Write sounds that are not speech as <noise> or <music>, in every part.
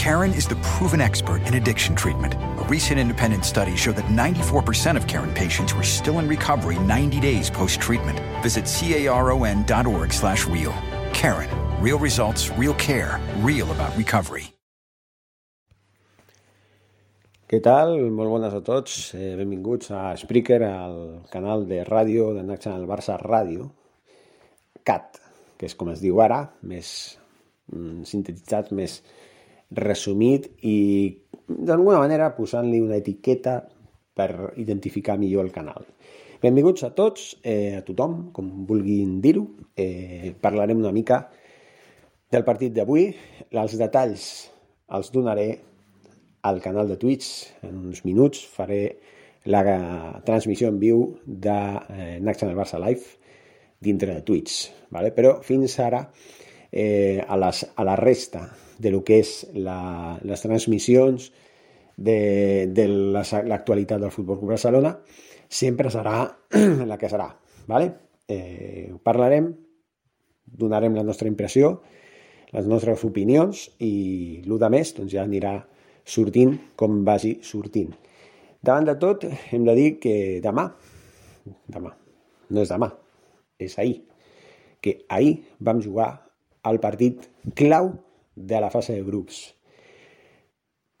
Karen is the proven expert in addiction treatment. A recent independent study showed that 94% of Karen patients were still in recovery 90 days post-treatment. Visit caron.org slash real. Karen. Real results, real care, real about recovery. Què tal? Molt bones a tots. Eh, benvinguts a Spreaker, al canal de ràdio de National Barça Ràdio, CAT, que és com es diu ara, més mm, sintetitzat, més resumit i d'alguna manera posant-li una etiqueta per identificar millor el canal. Benvinguts a tots, eh, a tothom, com vulguin dir-ho. Eh, parlarem una mica del partit d'avui. Els detalls els donaré al canal de Twitch. En uns minuts faré la transmissió en viu de eh, Next Channel Barça Live dintre de Twitch. ¿vale? Però fins ara, eh, a, les, a la resta de lo que és la, les transmissions de, de l'actualitat del Futbol Club Barcelona, sempre serà <clears throat> la que serà. ¿vale? Eh, parlarem, donarem la nostra impressió, les nostres opinions i el de més doncs ja anirà sortint com vagi sortint. Davant de tot, hem de dir que demà, demà, no és demà, és ahir, que ahir vam jugar al partit clau de la fase de grups.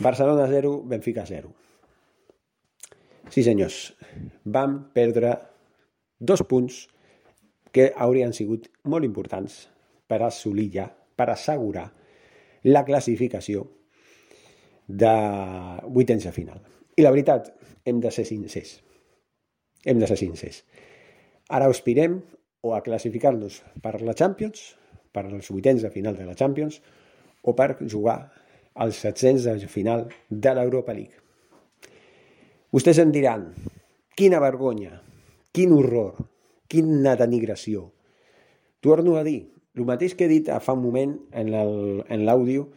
Barcelona 0, Benfica 0. Sí, senyors, vam perdre dos punts que haurien sigut molt importants per assolir ja, per assegurar la classificació de vuitens de final. I la veritat, hem de ser sincers. Hem de ser sincers. Ara aspirem o a classificar-nos per la Champions, per als vuitens de final de la Champions, o per jugar als setzents de final de l'Europa League. Vostès em diran, quina vergonya, quin horror, quina denigració. Torno a dir, el mateix que he dit fa un moment en l'àudio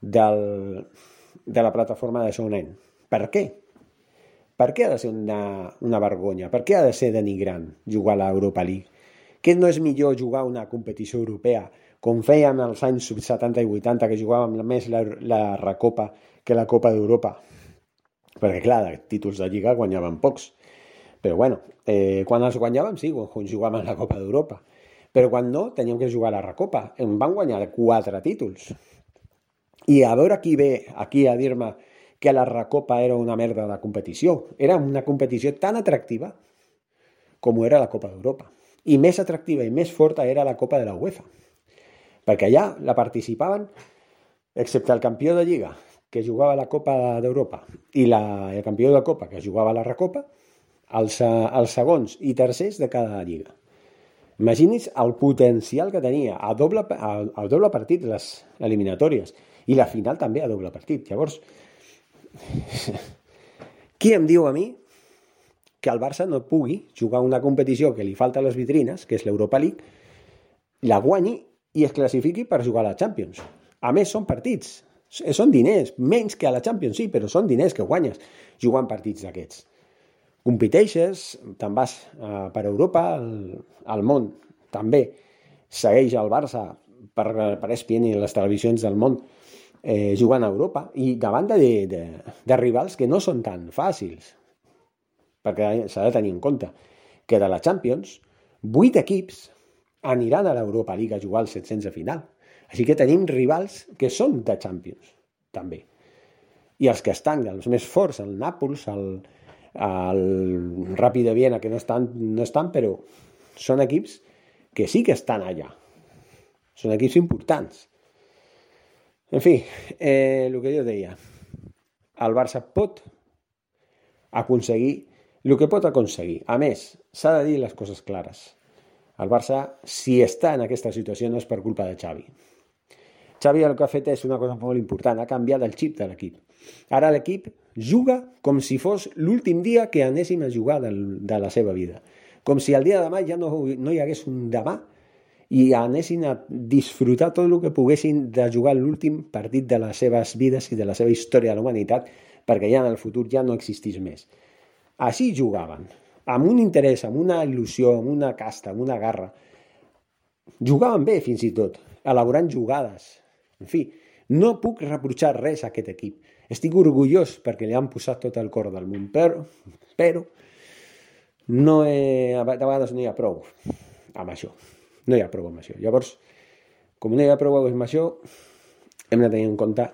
del, de la plataforma de Sonen. Per què? Per què ha de ser una, una vergonya? Per què ha de ser denigrant jugar a l'Europa League? Què no és millor jugar una competició europea, com fèiem als anys 70 i 80, que jugàvem més la, la Recopa que la Copa d'Europa? Perquè, clar, de títols de Lliga guanyaven pocs. Però, bueno, eh, quan els guanyàvem, sí, quan jugàvem la Copa d'Europa. Però quan no, teníem que jugar a la Recopa. Em van guanyar quatre títols. I a veure qui ve aquí a dir-me que la Recopa era una merda de competició. Era una competició tan atractiva com era la Copa d'Europa. I més atractiva i més forta era la Copa de la UEFA. Perquè allà la participaven, excepte el campió de Lliga, que jugava la Copa d'Europa, i la, el campió de Copa, que jugava la Recopa, els, els segons i tercers de cada lliga. Imagini's el potencial que tenia a doble, a, a doble partit les eliminatòries i la final també a doble partit. Llavors, <laughs> qui em diu a mi que el Barça no pugui jugar una competició que li falta a les vitrines, que és l'Europa League, la guanyi i es classifiqui per jugar a la Champions. A més, són partits, són diners, menys que a la Champions, sí, però són diners que guanyes jugant partits d'aquests. Competeixes, te'n vas uh, per Europa, al, món també segueix el Barça per, per ESPN i les televisions del món eh, jugant a Europa i davant de, de, de rivals que no són tan fàcils perquè s'ha de tenir en compte que de la Champions vuit equips aniran a l'Europa League a jugar als 700 de final. Així que tenim rivals que són de Champions també. I els que estan, els més forts el Nàpols, el, el Ràpid de Viena que no estan, no estan però són equips que sí que estan allà. Són equips importants. En fi, eh, el que jo deia, el Barça pot aconseguir el que pot aconseguir. A més, s'ha de dir les coses clares. El Barça, si està en aquesta situació, no és per culpa de Xavi. Xavi el que ha fet és una cosa molt important, ha canviat el xip de l'equip. Ara l'equip juga com si fos l'últim dia que anéssim a jugar del, de la seva vida. Com si el dia de demà ja no, no hi hagués un demà i anessin a disfrutar tot el que poguessin de jugar l'últim partit de les seves vides i de la seva història de la humanitat, perquè ja en el futur ja no existís més. Així jugaven, amb un interès, amb una il·lusió, amb una casta, amb una garra. Jugaven bé, fins i tot, elaborant jugades. En fi, no puc reprochar res a aquest equip. Estic orgullós perquè li han posat tot el cor del món, però, però no he, de vegades no hi ha prou amb això. No hi ha prou amb això. Llavors, com no hi ha prou amb això, hem de tenir en compte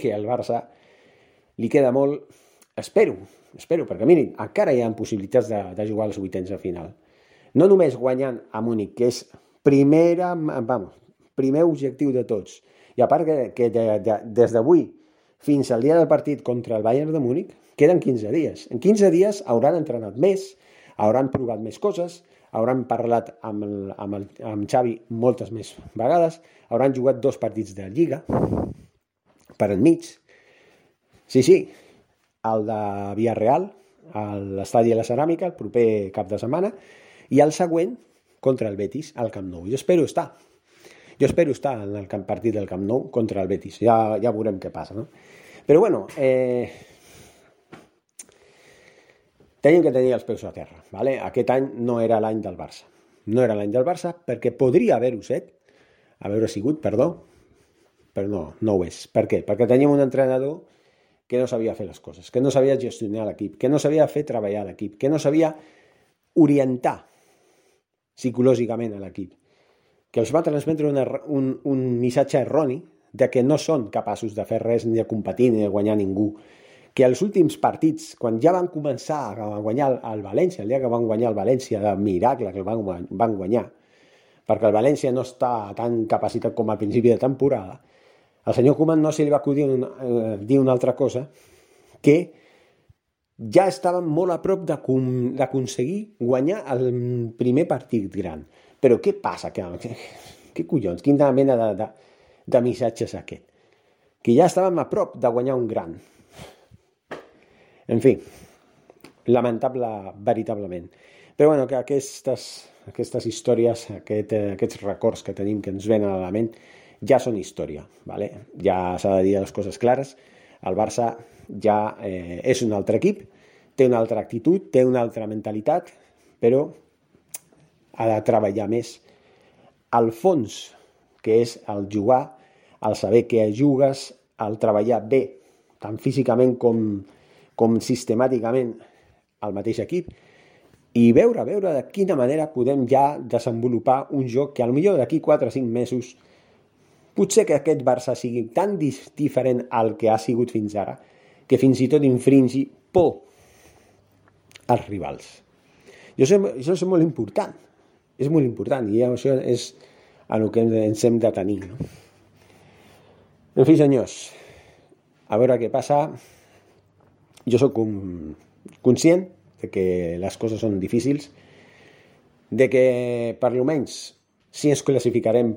que al Barça li queda molt, espero, espero, perquè mirin, encara hi ha possibilitats de, de jugar als vuitens de final. No només guanyant a Múnich, que és primera, vamos, primer objectiu de tots, i a part que, que de, de, des d'avui fins al dia del partit contra el Bayern de Múnich queden 15 dies. En 15 dies hauran entrenat més, hauran provat més coses, hauran parlat amb, el, amb, el, amb Xavi moltes més vegades, hauran jugat dos partits de Lliga per enmig. Sí, sí, el de Villarreal, a l'estadi de la Ceràmica, el proper cap de setmana, i el següent contra el Betis al Camp Nou. Jo espero estar. Jo espero estar en el partit del Camp Nou contra el Betis. Ja, ja veurem què passa, no? Però bueno, eh, tenim que tenir els peus a terra. Vale? Aquest any no era l'any del Barça. No era l'any del Barça perquè podria haver-ho set, haver-ho sigut, perdó, però no, no ho és. Per què? Perquè teníem un entrenador que no sabia fer les coses, que no sabia gestionar l'equip, que no sabia fer treballar l'equip, que no sabia orientar psicològicament a l'equip, que els va transmetre una, un, un missatge erroni de que no són capaços de fer res ni de competir ni de guanyar ningú, que els últims partits, quan ja van començar a guanyar el València, el dia que van guanyar el València, de miracle que el van, van guanyar, perquè el València no està tan capacitat com al principi de temporada, al senyor Koeman no se li va acudir un, eh, dir una altra cosa que ja estaven molt a prop d'aconseguir guanyar el primer partit gran. Però què passa? Que, que, què collons? Quina mena de, de, de missatges aquest? Que ja estàvem a prop de guanyar un gran. En fi, lamentable veritablement. Però bueno, que aquestes, aquestes històries, aquest, aquests records que tenim que ens venen a la ment, ja són història. ¿vale? Ja s'ha de dir les coses clares. El Barça ja eh, és un altre equip, té una altra actitud, té una altra mentalitat, però ha de treballar més al fons, que és el jugar, el saber que jugues, el treballar bé, tant físicament com, com sistemàticament al mateix equip i veure, veure de quina manera podem ja desenvolupar un joc que millor d'aquí 4 o 5 mesos potser que aquest Barça sigui tan diferent al que ha sigut fins ara que fins i tot infringi por als rivals. Jo sé, això és molt important, és molt important i això és a el que ens hem de tenir. No? En fi, senyors, a veure què passa jo sóc conscient de que les coses són difícils, de que per almenys si ens classificarem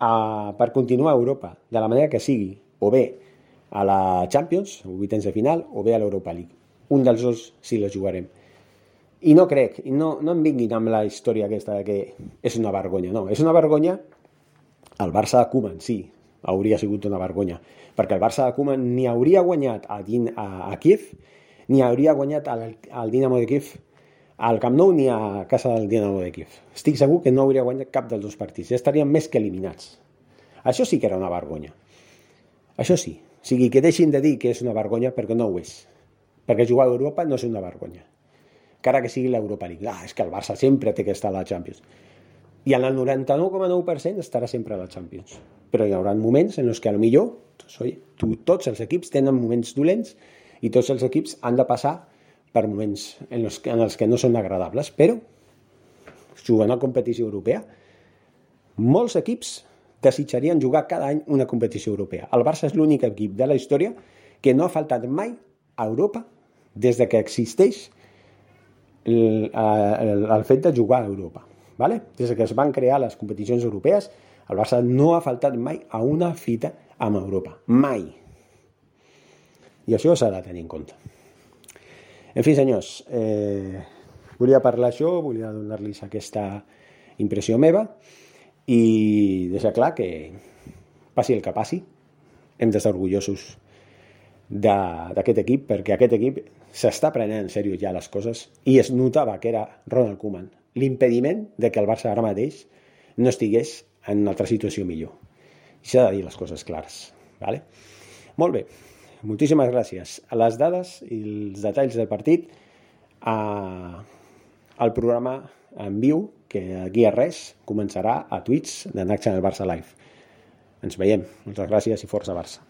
a, per continuar a Europa de la manera que sigui, o bé a la Champions, o vuitens de final, o bé a l'Europa League. Un dels dos sí la jugarem. I no crec, no, no em vinguin amb la història aquesta de que és una vergonya, no. És una vergonya el Barça de Koeman, sí, hauria sigut una vergonya, perquè el Barça de Koeman ni hauria guanyat a, Din, a, a Kiev, ni hauria guanyat al, al Dinamo de Kiev al Camp Nou ni a casa del Dinamo de Kiev. Estic segur que no hauria guanyat cap dels dos partits, ja estarien més que eliminats. Això sí que era una vergonya. Això sí. O sigui, que deixin de dir que és una vergonya perquè no ho és. Perquè jugar a Europa no és una vergonya. Encara que sigui l'Europa League. Ah, és que el Barça sempre té que estar a la Champions. I en el 99,9% estarà sempre a la Champions però hi haurà moments en els que millor doncs, tu, tots els equips tenen moments dolents i tots els equips han de passar per moments en els, en els que no són agradables, però jugant a competició europea, molts equips desitjarien jugar cada any una competició europea. El Barça és l'únic equip de la història que no ha faltat mai a Europa des de que existeix el, el, el fet de jugar a Europa. ¿vale? Des que es van crear les competicions europees, El Barça no ha faltat mai a una fita amb Europa. Mai. I això s'ha de tenir en compte. En fi, senyors, eh, volia parlar això, volia donar-los aquesta impressió meva i deixar clar que passi el que passi, hem d'estar orgullosos d'aquest equip, perquè aquest equip s'està prenent en sèrio ja les coses i es notava que era Ronald Koeman l'impediment de que el Barça ara mateix no estigués en una altra situació millor. S'ha de dir les coses clares. Vale? Molt bé, moltíssimes gràcies. A les dades i els detalls del partit a, al programa en viu, que aquí a res començarà a Twitch de Nac Channel Barça Live. Ens veiem. Moltes gràcies i força Barça.